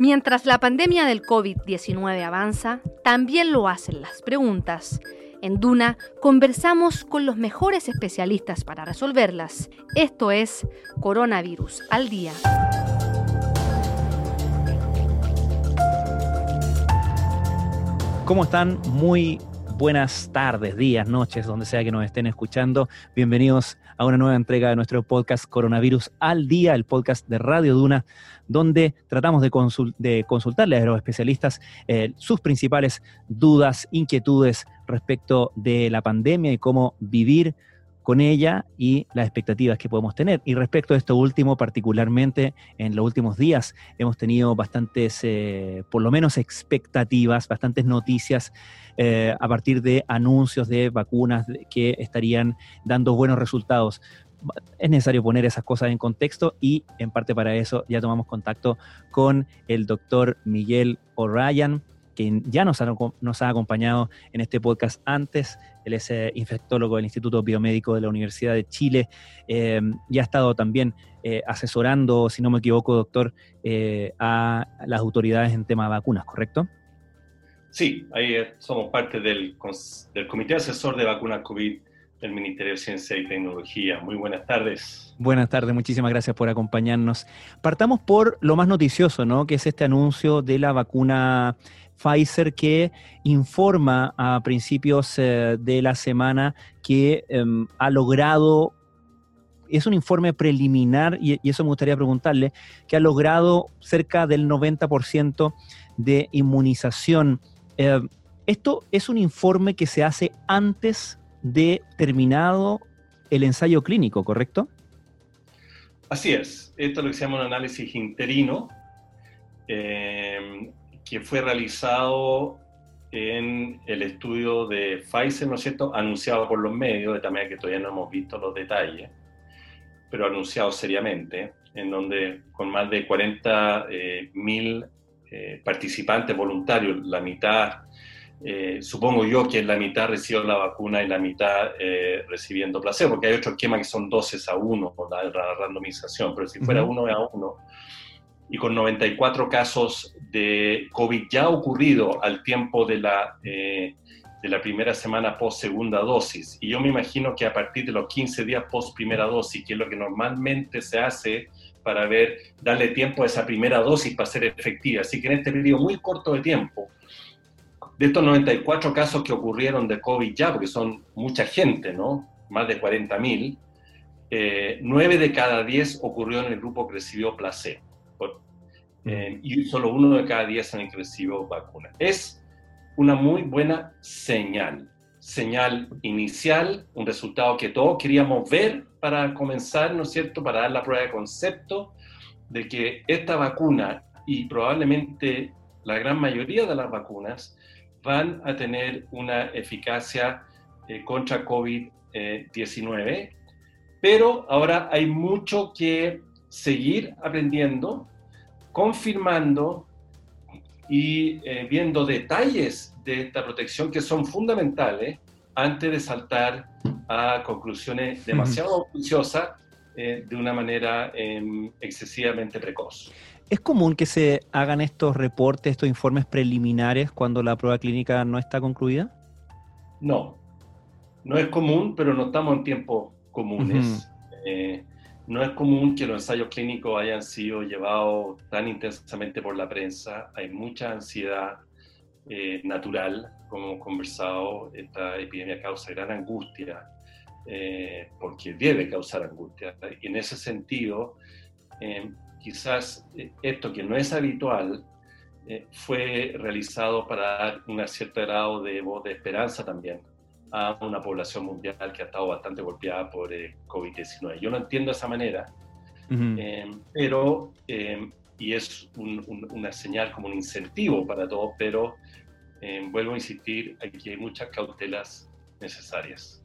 Mientras la pandemia del COVID-19 avanza, también lo hacen las preguntas. En Duna conversamos con los mejores especialistas para resolverlas. Esto es Coronavirus al Día. ¿Cómo están? Muy buenas tardes, días, noches, donde sea que nos estén escuchando. Bienvenidos a una nueva entrega de nuestro podcast Coronavirus al Día, el podcast de Radio Duna, donde tratamos de, consultarle a los especialistas eh, sus principales dudas, inquietudes respecto de la pandemia y cómo vivir con ella y las expectativas que podemos tener. Y respecto a esto último, particularmente en los últimos días, hemos tenido bastantes, eh, por lo menos expectativas, bastantes noticias eh, a partir de anuncios de vacunas que estarían dando buenos resultados. Es necesario poner esas cosas en contexto y en parte para eso ya tomamos contacto con el doctor Miguel O'Ryan, que ya nos ha, nos ha acompañado en este podcast antes. Él es eh, infectólogo del Instituto Biomédico de la Universidad de Chile eh, y ha estado también eh, asesorando, si no me equivoco, doctor, a las autoridades en tema de vacunas, ¿correcto? Sí, ahí somos parte del, del Comité Asesor de Vacunas COVID del Ministerio de Ciencia y Tecnología. Muy buenas tardes. Buenas tardes, muchísimas gracias por acompañarnos. Partamos por lo más noticioso, ¿no? Que es este anuncio de la vacuna Pfizer que informa a principios eh, de la semana que em, ha logrado, es un informe preliminar y, eso me gustaría preguntarle, que ha logrado cerca del 90% de inmunización. Em, esto es un informe que se hace antes de terminado el ensayo clínico, ¿correcto? Así es. Esto es lo que se llama un análisis interino. Eh, que fue realizado en el estudio de Pfizer, ¿no es cierto?, anunciado por los medios, de también que todavía no hemos visto los detalles, pero anunciado seriamente, en donde con más de 40 eh, mil eh, participantes voluntarios, la mitad, eh, supongo yo que la mitad recibió la vacuna y la mitad recibiendo placebo, porque hay otro esquema que son 12 a 1 por la, randomización, pero si fuera 1 a 1, y con 94 casos de COVID ya ocurrido al tiempo de la, eh, de la primera semana post segunda dosis. Y yo me imagino que a partir de los 15 días post primera dosis, que es lo que normalmente se hace para ver, darle tiempo a esa primera dosis para ser efectiva. Así que en este periodo muy corto de tiempo, de estos 94 casos que ocurrieron de COVID ya, porque son mucha gente, ¿no? Más de 40 mil, eh, 9 de cada 10 ocurrió en el grupo que recibió placebo. Eh, y solo uno de cada diez han recibido vacuna. Es una muy buena señal, señal inicial, un resultado que todos queríamos ver para comenzar, ¿no es cierto?, para dar la prueba de concepto de que esta vacuna y probablemente la gran mayoría de las vacunas van a tener una eficacia eh, contra COVID-19, pero ahora hay mucho que seguir aprendiendo confirmando y eh, viendo detalles de esta protección que son fundamentales antes de saltar a conclusiones demasiado juiciosas eh, de una manera em, excesivamente precoz. ¿Es común que se hagan estos reportes, estos informes preliminares cuando la prueba clínica no está concluida? No, no es común, pero no estamos en tiempos comunes. No es común que los ensayos clínicos hayan sido llevados tan intensamente por la prensa. Hay mucha ansiedad eh, natural, como hemos conversado. Esta epidemia causa gran angustia, eh, porque debe causar angustia. Y en ese sentido, eh, quizás esto que no es habitual fue realizado para dar un cierto grado de voz de esperanza también a una población mundial que ha estado bastante golpeada por el COVID-19. Yo no entiendo esa manera, eh, pero, eh, y es una señal como un incentivo para todos, pero eh, vuelvo a insistir, aquí hay muchas cautelas necesarias.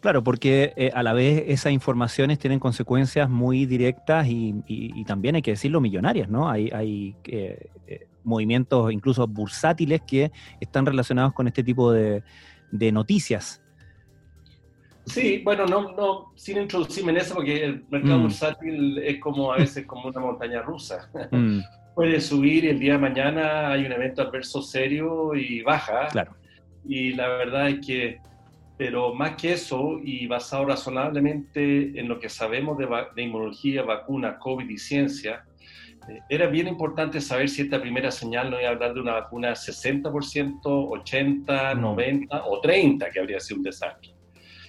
Claro, porque a la vez esas informaciones tienen consecuencias muy directas y, también hay que decirlo millonarias, ¿no? Hay, hay movimientos incluso bursátiles que están relacionados con este tipo de, de noticias. Sí, bueno, no, no, sin introducirme en eso, porque el mercado Mm. bursátil es como a veces como una montaña rusa. Mm, Puede subir y el día de mañana hay un evento adverso serio y baja. claro. Y la verdad es que, pero más que eso, y basado razonablemente en lo que sabemos de, de inmunología, vacuna, COVID y ciencia, era bien importante saber si esta primera señal no iba a hablar de una vacuna 60%, 80%, Mm. 90% o 30%, que habría sido un desastre.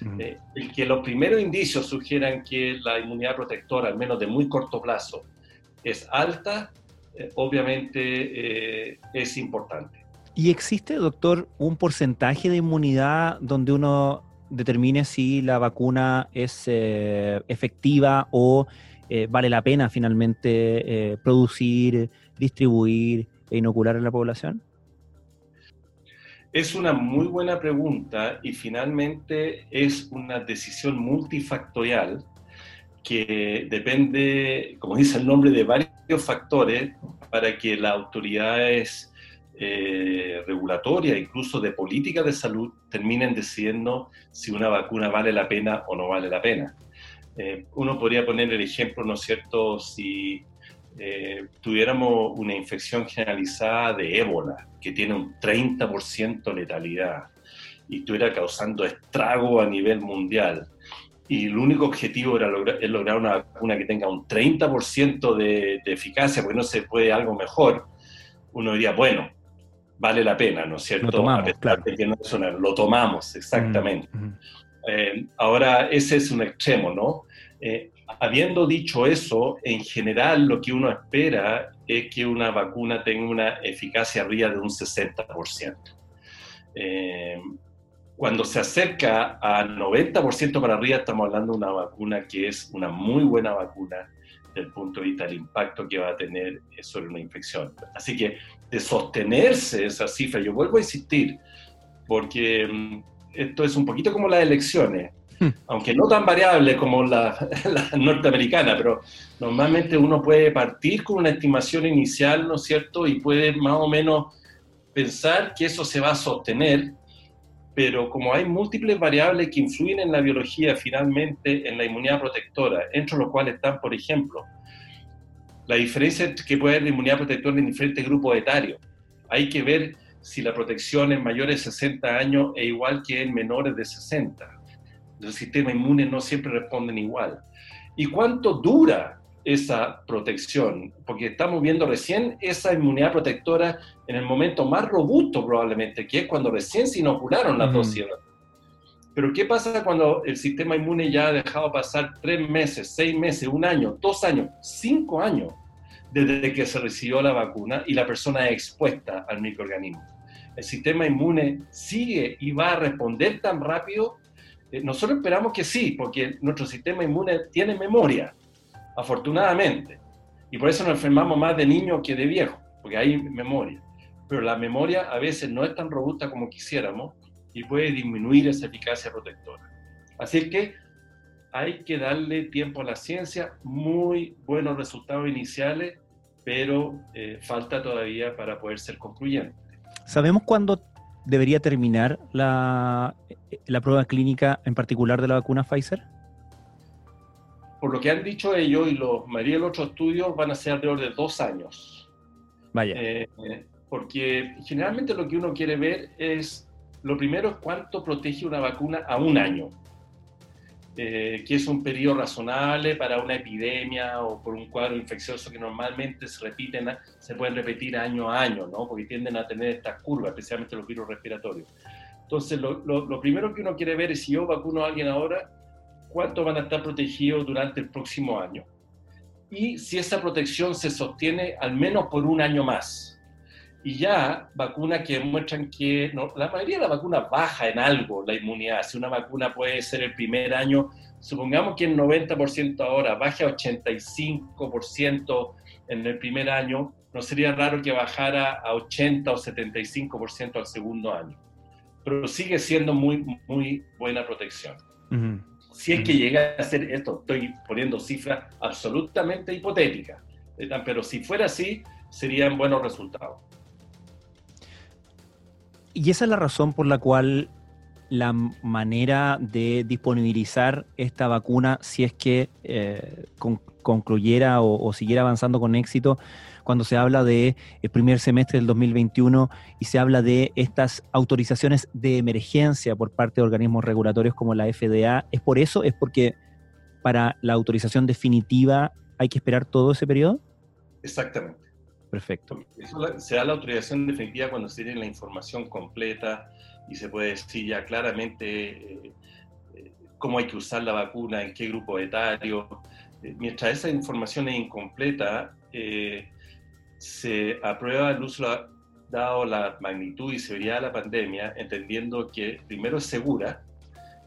Mm. Eh, el que los primeros indicios sugieran que la inmunidad protectora, al menos de muy corto plazo, es alta, eh, obviamente eh, es importante. ¿Y existe, doctor, un porcentaje de inmunidad donde uno determine si la vacuna es eh, efectiva o eh, vale la pena finalmente eh, producir, distribuir e inocular a la población? Es una muy buena pregunta y finalmente es una decisión multifactorial que depende, como dice el nombre, de varios factores para que las autoridades eh, regulatorias, incluso de política de salud, terminen decidiendo si una vacuna vale la pena o no vale la pena. Eh, uno podría poner el ejemplo, ¿no es cierto?, si eh, tuviéramos una infección generalizada de ébola, que tiene un 30% letalidad, y estuviera causando estrago a nivel mundial, y el único objetivo era lograr, es lograr una vacuna que tenga un 30% de, de eficacia, porque no se puede algo mejor, uno diría, bueno, vale la pena, ¿no es cierto? Lo tomamos, A pesar claro. de que no es una- lo tomamos, exactamente. Mm, mm. Eh, ahora, ese es un extremo, ¿no? Eh, habiendo dicho eso, en general lo que uno espera es que una vacuna tenga una eficacia arriba de un 60%. Eh, cuando se acerca a 90% para arriba, estamos hablando de una vacuna que es una muy buena vacuna desde el punto de vista del impacto que va a tener sobre una infección. Así que de sostenerse esa cifra, yo vuelvo a insistir, porque mm, esto es un poquito como las elecciones. Aunque no tan variable como la, la norteamericana, pero normalmente uno puede partir con una estimación inicial, ¿no es cierto? Y puede más o menos pensar que eso se va a sostener, pero como hay múltiples variables que influyen en la biología finalmente en la inmunidad protectora, entre los cuales están, por ejemplo, la diferencia que puede haber de inmunidad protectora en diferentes grupos etarios. Hay que ver si la protección en mayores de 60 años es igual que en menores de 60. Los sistemas inmunes no siempre responden igual. ¿Y cuánto dura esa protección? Porque estamos viendo recién esa inmunidad protectora en el momento más robusto probablemente, que es cuando recién se inocularon las Mm. dosis. Pero ¿qué pasa cuando el sistema inmune ya ha dejado pasar tres meses, seis meses, un año, dos años, cinco años desde que se recibió la vacuna y la persona es expuesta al microorganismo? El sistema inmune sigue y va a responder tan rápido. Eh, Nosotros esperamos que sí, porque nuestro sistema inmune tiene memoria, afortunadamente. Y por eso nos enfermamos más de niños que de viejos, porque hay memoria. Pero la memoria a veces no es tan robusta como quisiéramos y puede disminuir esa eficacia protectora. Así que hay que darle tiempo a la ciencia, muy buenos resultados iniciales, pero eh, falta todavía para poder ser concluyente. ¿Sabemos cuándo debería terminar la, la prueba clínica, en particular de la vacuna Pfizer? Por lo que han dicho ellos y los mayoría de los otros estudios van a ser alrededor de dos años. Vaya. Eh, eh, porque generalmente lo que uno quiere ver es, lo primero es cuánto protege una vacuna a un año, eh, que es un periodo razonable para una epidemia o por un cuadro infeccioso que normalmente se repiten, se pueden repetir año a año, ¿no? porque tienden a tener estas curvas, especialmente los virus respiratorios. Entonces, lo, lo- lo primero que uno quiere ver es si yo vacuno a alguien ahora, cuánto van a estar protegidos durante el próximo año. Y si esa protección se sostiene al menos por un año más y ya vacunas que demuestran que no, la mayoría de las vacunas baja en algo la inmunidad. Si una vacuna puede ser el primer año, supongamos que el 90% ahora baje a 85% en el primer año, no sería raro que bajara a 80 o 75% al segundo año. Pero sigue siendo muy, muy buena protección. Ujú. Si es que llega a ser esto, estoy poniendo cifras absolutamente hipotéticas, pero si fuera así, serían buenos resultados. Y esa es la razón por la cual la manera de disponibilizar esta vacuna si es que eh, concluyera o, siguiera avanzando con éxito cuando se habla de el primer semestre del 2021 y se habla de estas autorizaciones de emergencia por parte de organismos regulatorios como la FDA. ¿Es por eso? ¿Es porque para la autorización definitiva hay que esperar todo ese periodo? Exactamente. Perfecto. se da la autorización definitiva cuando se tiene la información completa y se puede decir ya claramente eh, eh, cómo hay que usar la vacuna, en qué grupo etario. Eh, mientras esa información es incompleta, se aprueba el uso, dado la magnitud y severidad de la pandemia, entendiendo que primero es segura,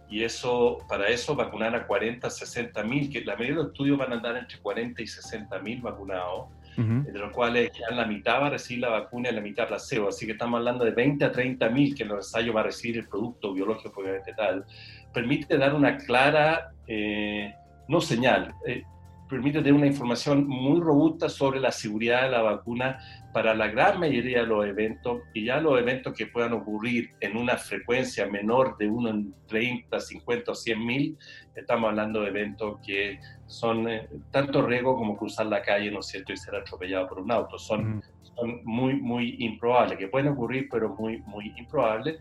y eso, para eso vacunar a 40, 60 mil, que la mayoría de los estudios van a andar entre 40 y 60 mil vacunados, de los cuales ya la mitad va a recibir la vacuna y la mitad placebo. Así que estamos hablando de 20 a 30 mil que en los ensayos va a recibir el producto biológico obviamente tal. Permite dar una clara, eh, no señal, eh, permite tener una información muy robusta sobre la seguridad de la vacuna para la gran mayoría de los eventos y ya los eventos que puedan ocurrir en una frecuencia menor de 1 en 30, 50 o 100 mil, estamos hablando de eventos que son eh, tanto riesgo como cruzar la calle, ¿no es cierto?, y ser atropellado por un auto. Son, son muy, muy improbables, que pueden ocurrir, pero muy, muy improbables,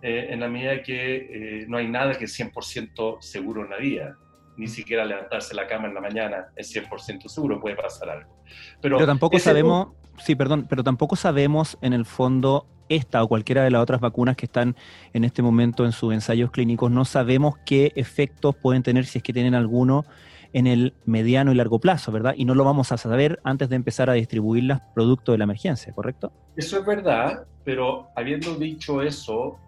eh, en la medida que eh, no hay nada que es 100% seguro en la vida ni siquiera levantarse la cama en la mañana es 100% seguro, puede pasar algo. Pero, tampoco sabemos, sí, perdón, pero tampoco sabemos en el fondo esta o cualquiera de las otras vacunas que están en este momento en sus ensayos clínicos, no sabemos qué efectos pueden tener si es que tienen alguno en el mediano y largo plazo, ¿verdad? Y no lo vamos a saber antes de empezar a distribuirlas producto de la emergencia, ¿correcto? Eso es verdad, pero habiendo dicho eso,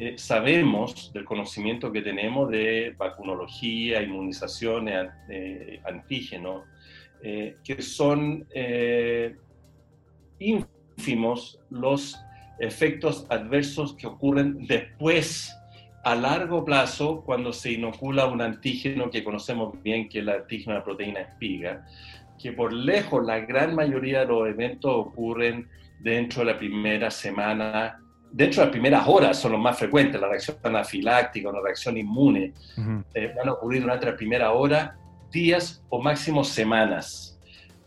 eh, sabemos del conocimiento que tenemos de vacunología, inmunizaciones, eh, antígenos, eh, que son ínfimos los efectos adversos que ocurren después, a largo plazo, cuando se inocula un antígeno que conocemos bien, que es el antígeno de la proteína espiga, que por lejos la gran mayoría de los eventos ocurren dentro de la primera semana dentro de las primeras horas son los más frecuentes, la reacción anafiláctica, la reacción inmune, eh, van a ocurrir durante la primera hora, días o máximo semanas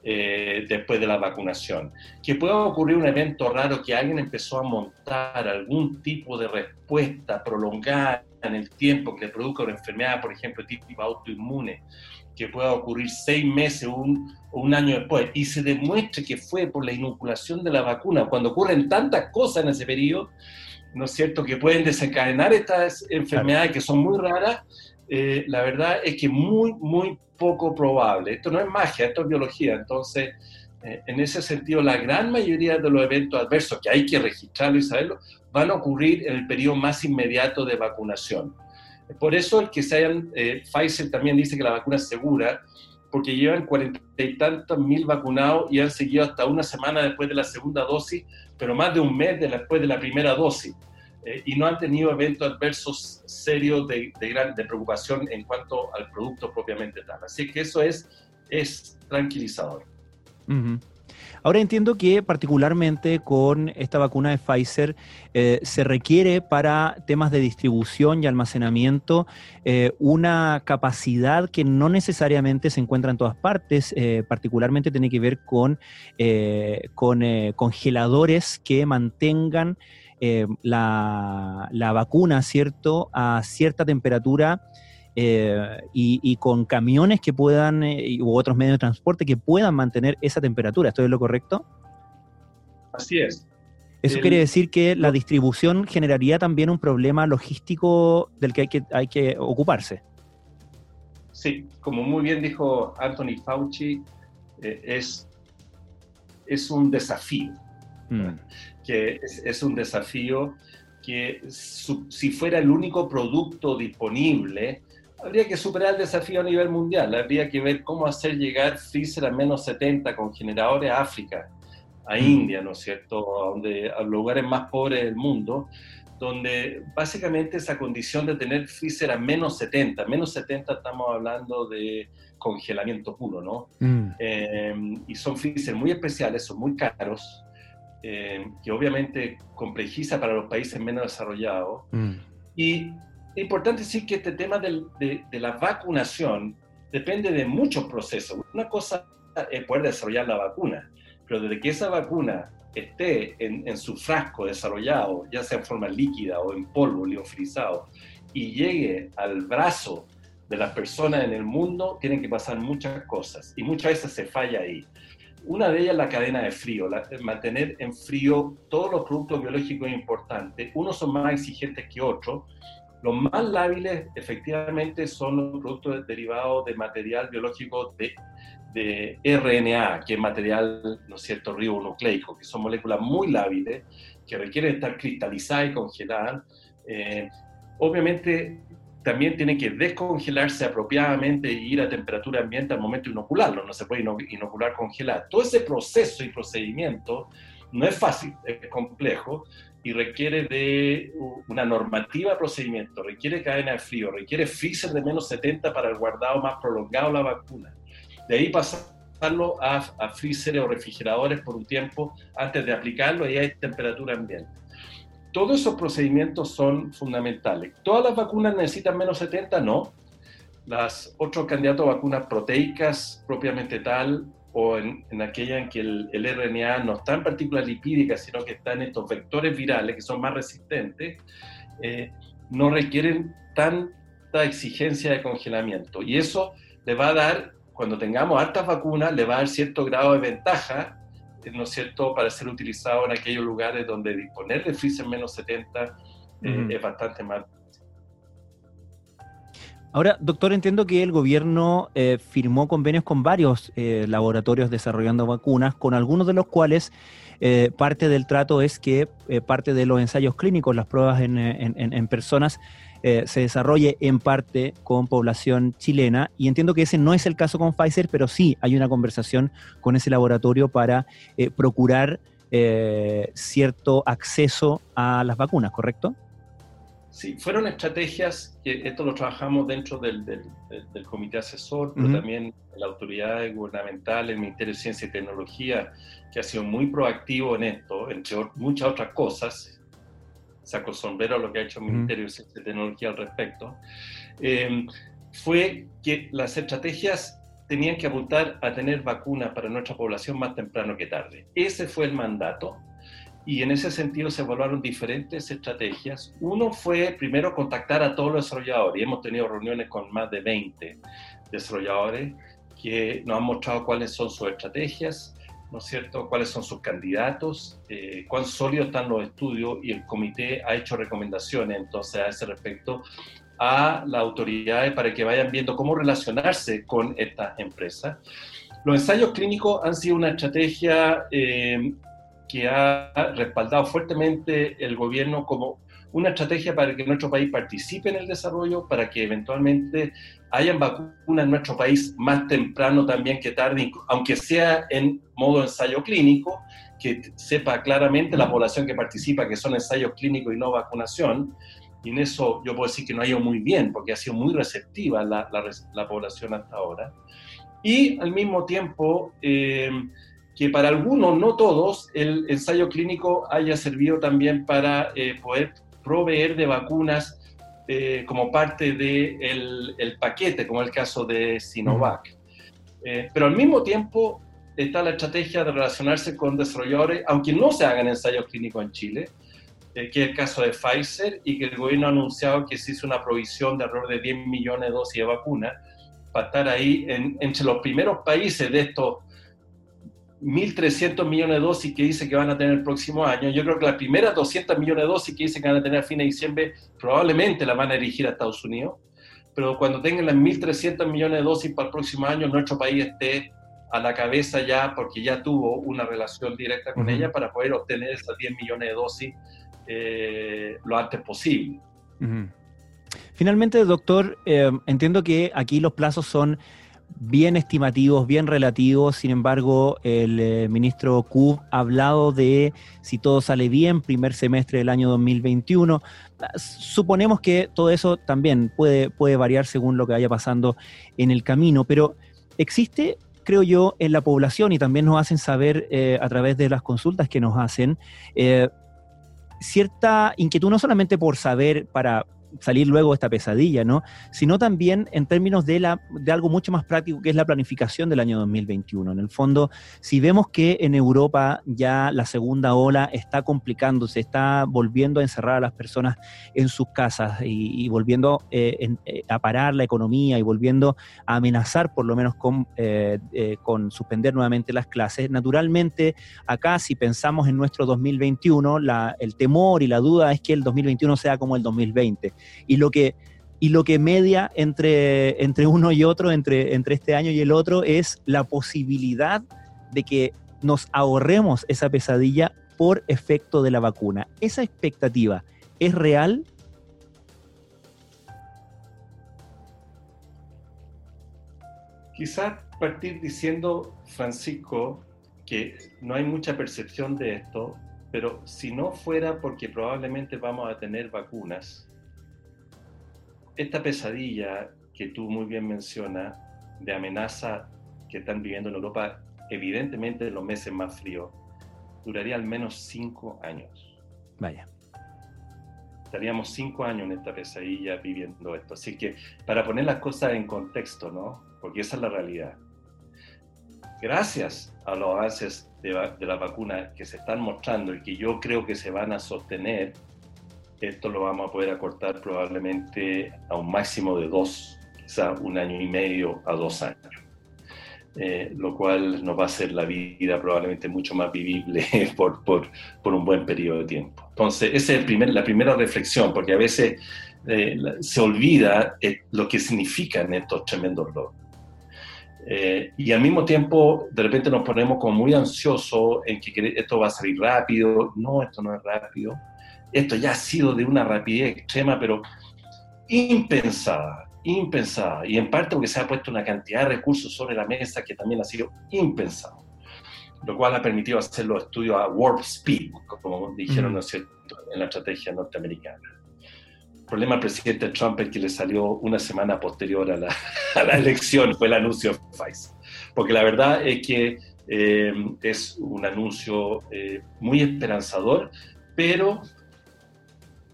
eh, después de la vacunación. Que pueda ocurrir un evento raro que alguien empezó a montar algún tipo de respuesta prolongada en el tiempo que le produzca una enfermedad, por ejemplo, tipo autoinmune, que pueda ocurrir seis meses o un, un, año después y se demuestre que fue por la inoculación de la vacuna, cuando ocurren tantas cosas en ese periodo, ¿no es cierto?, que pueden desencadenar estas enfermedades que son muy raras, eh, la verdad es que muy, muy poco probable. Esto no es magia, esto es biología. Entonces, eh, en ese sentido, la gran mayoría de los eventos adversos que hay que registrarlo y saberlo, van a ocurrir en el periodo más inmediato de vacunación. Por eso el que se hayan, eh, Pfizer también dice que la vacuna es segura, porque llevan cuarenta y tantos mil vacunados y han seguido hasta una semana después de la segunda dosis, pero más de un mes después de la primera dosis. Eh, y no han tenido eventos adversos serios de, de, gran, de preocupación en cuanto al producto propiamente tal. Así que eso es, es tranquilizador. Ahora entiendo que particularmente con esta vacuna de Pfizer eh, se requiere para temas de distribución y almacenamiento eh, una capacidad que no necesariamente se encuentra en todas partes, eh, particularmente tiene que ver con, con congeladores que mantengan la, la, vacuna, ¿cierto?, a cierta temperatura eh, y, con camiones que puedan, eh, u otros medios de transporte que puedan mantener esa temperatura. ¿Esto es lo correcto? Así es. Eso quiere decir que la distribución generaría también un problema logístico del que hay que, hay que ocuparse. Sí, como muy bien dijo Anthony Fauci, eh, es, es un desafío. Mm. Que es, un desafío que si fuera el único producto disponible, habría que superar el desafío a nivel mundial. Habría que ver cómo hacer llegar freezer a menos 70 con generadores a África, a mm. India, ¿no es cierto? A, donde, a los lugares más pobres del mundo, donde básicamente esa condición de tener freezer a menos 70, menos 70 estamos hablando de congelamiento puro, ¿no? Mm. Eh, y son freezer muy especiales, son muy caros, eh, que obviamente complejiza para los países menos desarrollados. Mm Y es importante decir que este tema de, de, la vacunación depende de muchos procesos. Una cosa es poder desarrollar la vacuna, pero desde que esa vacuna esté en, en, su frasco desarrollado, ya sea en forma líquida o en polvo liofilizado, y llegue al brazo de las personas en el mundo, tienen que pasar muchas cosas y muchas veces se falla ahí. Una de ellas es la cadena de frío, mantener en frío todos los productos biológicos importantes. Unos son más exigentes que otros. Los más lábiles efectivamente son los productos derivados de material biológico de, de RNA, que es material, ¿no es cierto?, ribonucleico, que son moléculas muy lábiles, que requieren estar cristalizadas y congeladas. Eh, obviamente también tiene que descongelarse apropiadamente y ir a temperatura ambiente al momento de inocularlo, no se puede inocular congelado. Todo ese proceso y procedimiento no es fácil, es complejo y requiere de una normativa de procedimiento, requiere cadena de frío, requiere freezer de menos 70 para el guardado más prolongado de la vacuna. De ahí pasarlo a, a freezer o refrigeradores por un tiempo antes de aplicarlo y hay temperatura ambiente. Todos esos procedimientos son fundamentales. ¿Todas las vacunas necesitan menos 70? No. Las otros candidatos vacunas proteicas propiamente tal o en, aquella en que el, RNA no está en partículas lipídicas, sino que está en estos vectores virales que son más resistentes, eh, no requieren tanta exigencia de congelamiento. Y eso le va a dar, cuando tengamos altas vacunas, le va a dar cierto grado de ventaja ¿no es cierto?, para ser utilizado en aquellos lugares donde disponer de freezer menos 70 eh, es bastante más. Ahora, doctor, entiendo que el gobierno eh, firmó convenios con varios eh, laboratorios desarrollando vacunas, con algunos de los cuales parte del trato es que parte de los ensayos clínicos, las pruebas en, en personas, eh, se desarrolle en parte con población chilena. Y entiendo que ese no es el caso con Pfizer, pero sí hay una conversación con ese laboratorio para eh, procurar eh, cierto acceso a las vacunas, ¿correcto? Sí, fueron estrategias que esto lo trabajamos dentro del, comité asesor, pero también la autoridad gubernamental, el Ministerio de Ciencia y Tecnología, que ha sido muy proactivo en esto, entre muchas otras cosas, saco sombrero lo que ha hecho el Ministerio de Tecnología al respecto, em, fue que las estrategias tenían que apuntar a tener vacunas para nuestra población más temprano que tarde. Ese fue el mandato y en ese sentido se evaluaron diferentes estrategias. Uno fue primero contactar a todos los desarrolladores y hemos tenido reuniones con más de 20 desarrolladores que nos han mostrado cuáles son sus estrategias, ¿no es cierto?, cuáles son sus candidatos, eh, cuán sólidos están los estudios y el comité ha hecho recomendaciones entonces a ese respecto a las autoridades para que vayan viendo cómo relacionarse con estas empresas. Los ensayos clínicos han sido una estrategia eh, que ha respaldado fuertemente el gobierno como una estrategia para que nuestro país participe en el desarrollo, para que eventualmente hayan vacunas en nuestro país más temprano también que tarde, aunque sea en modo ensayo clínico, que sepa claramente la población que participa que son ensayos clínicos y no vacunación. Y en eso yo puedo decir que no ha ido muy bien, porque ha sido muy receptiva la, la, población hasta ahora. Y al mismo tiempo, eh, que para algunos, no todos, el ensayo clínico haya servido también para eh, poder proveer de vacunas eh, como parte del el paquete, como el caso de Sinovac. Eh, pero al mismo tiempo está la estrategia de relacionarse con desarrolladores, aunque no se hagan ensayos clínicos en Chile, que es el caso de Pfizer, y que el gobierno ha anunciado que se hizo una provisión de alrededor de 10 millones de dosis de vacuna para estar ahí entre los primeros países de estos 1.300 millones de dosis que dice que van a tener el próximo año. Yo creo que las primeras 200 millones de dosis que dicen que van a tener a fin de diciembre probablemente las van a dirigir a Estados Unidos. Pero cuando tengan las 1.300 millones de dosis para el próximo año, nuestro país esté a la cabeza ya, porque ya tuvo una relación directa con ella para poder obtener esas 10 millones de dosis eh, lo antes posible. Finalmente, doctor, eh, entiendo que aquí los plazos son bien estimativos, bien relativos. Sin embargo, el eh, ministro Q ha hablado de si todo sale bien, primer semestre del año 2021. Suponemos que todo eso también puede, puede variar según lo que vaya pasando en el camino, pero existe, creo yo, en la población y también nos hacen saber eh, a través de las consultas que nos hacen, eh, cierta inquietud no solamente por saber para salir luego de esta pesadilla, ¿no? Sino también en términos de, la, de algo mucho más práctico que es la planificación del año 2021. En el fondo, si vemos que en Europa ya la segunda ola está complicándose, está volviendo a encerrar a las personas en sus casas y, volviendo eh, eh, a parar la economía y volviendo a amenazar por lo menos con, eh, con suspender nuevamente las clases, naturalmente acá si pensamos en nuestro 2021, la, el temor y la duda es que el 2021 sea como el 2020 y lo que, y lo que media entre, entre uno y otro, entre, entre este año y el otro, es la posibilidad de que nos ahorremos esa pesadilla por efecto de la vacuna. ¿Esa expectativa es real? Quizás partir diciendo, Francisco, que no hay mucha percepción de esto, pero si no fuera porque probablemente vamos a tener vacunas, esta pesadilla que tú muy bien mencionas de amenaza que están viviendo en Europa, evidentemente en los meses más fríos, duraría al menos cinco años. Vaya. Estaríamos cinco años en esta pesadilla viviendo esto. Así que para poner las cosas en contexto, ¿no? Porque esa es la realidad. Gracias a los avances de, la vacuna que se están mostrando y que yo creo que se van a sostener, esto lo vamos a poder acortar probablemente a un máximo de dos, quizá un año y medio a dos años. Eh, lo cual nos va a hacer la vida probablemente mucho más vivible por, por, por un buen periodo de tiempo. Entonces, esa es el primer, la primera reflexión, porque a veces eh, se olvida eh, lo que significan estos tremendos logros. Eh, y al mismo tiempo, de repente nos ponemos como muy ansiosos en que esto va a salir rápido. No, esto no es rápido. Esto ya ha sido de una rapidez extrema, pero impensada, impensada. Y en parte porque se ha puesto una cantidad de recursos sobre la mesa que también ha sido impensado. Lo cual ha permitido hacer los estudios a warp speed, como dijeron, mm. ¿no cierto?, en la estrategia norteamericana problema al presidente Trump es que le salió una semana posterior a la, a la elección, fue el anuncio de Pfizer. Porque la verdad es que eh, es un anuncio eh, muy esperanzador, pero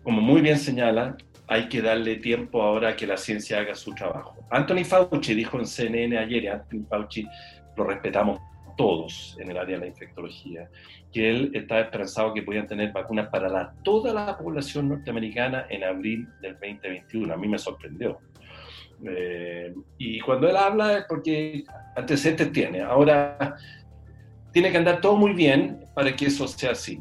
como muy bien señala, hay que darle tiempo ahora a que la ciencia haga su trabajo. Anthony Fauci dijo en CNN ayer, Anthony Fauci lo respetamos todos en el área de la infectología, que él estaba esperanzado que podían tener vacunas para la, toda la población norteamericana en abril del 2021. A mí me sorprendió. Eh, y cuando él habla es porque antecedentes tiene. Ahora, tiene que andar todo muy bien para que eso sea así.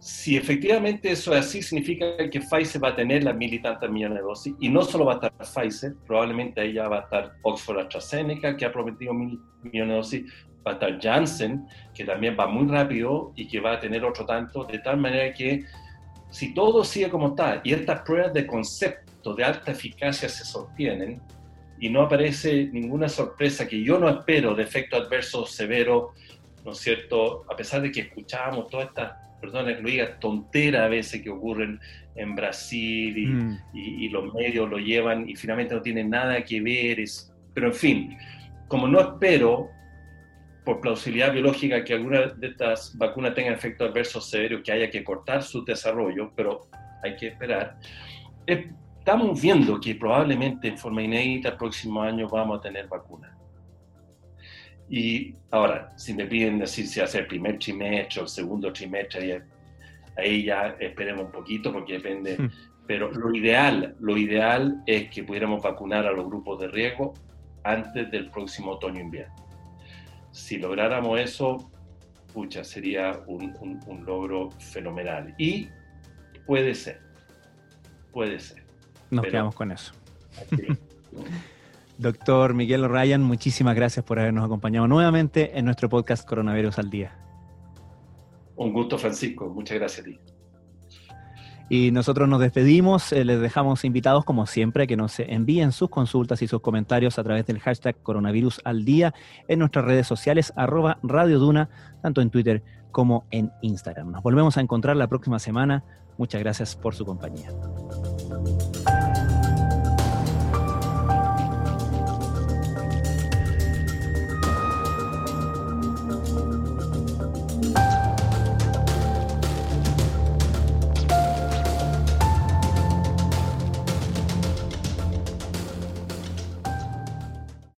Si efectivamente eso es así, significa que Pfizer va a tener las mil y tantas millones de dosis, y no solo va a estar Pfizer, probablemente ahí ya va a estar Oxford AstraZeneca, que ha prometido mil millones de dosis, va a estar Janssen, que también va muy rápido y que va a tener otro tanto, de tal manera que si todo sigue como está y estas pruebas de concepto de alta eficacia se sostienen y no aparece ninguna sorpresa que yo no espero de efecto adverso severo, ¿no es cierto? A pesar de que escuchábamos todas estas, perdón que lo diga, tonteras a veces que ocurren en Brasil y, mm. y, y, los medios lo llevan y finalmente no tienen nada que ver, es, pero en fin, como no espero por plausibilidad biológica que alguna de estas vacunas tenga efectos adversos severos, que haya que cortar su desarrollo, pero hay que esperar. Estamos viendo que probablemente en forma inédita el próximo año vamos a tener vacunas. Y ahora, si me piden decir si hace el primer trimestre o el segundo trimestre, ahí ya esperemos un poquito porque depende. Hmm. Pero lo ideal, lo ideal es que pudiéramos vacunar a los grupos de riesgo antes del próximo otoño-invierno si lográramos eso, pucha, sería un, logro fenomenal. Y puede ser, puede ser. Nos quedamos con eso. Doctor Miguel Ryan, muchísimas gracias por habernos acompañado nuevamente en nuestro podcast Coronavirus al Día. Un gusto, Francisco. Muchas gracias a ti. Y nosotros nos despedimos, eh, les dejamos invitados como siempre a que nos envíen sus consultas y sus comentarios a través del hashtag coronavirus al día en nuestras redes sociales arroba Radio Duna, tanto en Twitter como en Instagram. Nos volvemos a encontrar la próxima semana. Muchas gracias por su compañía.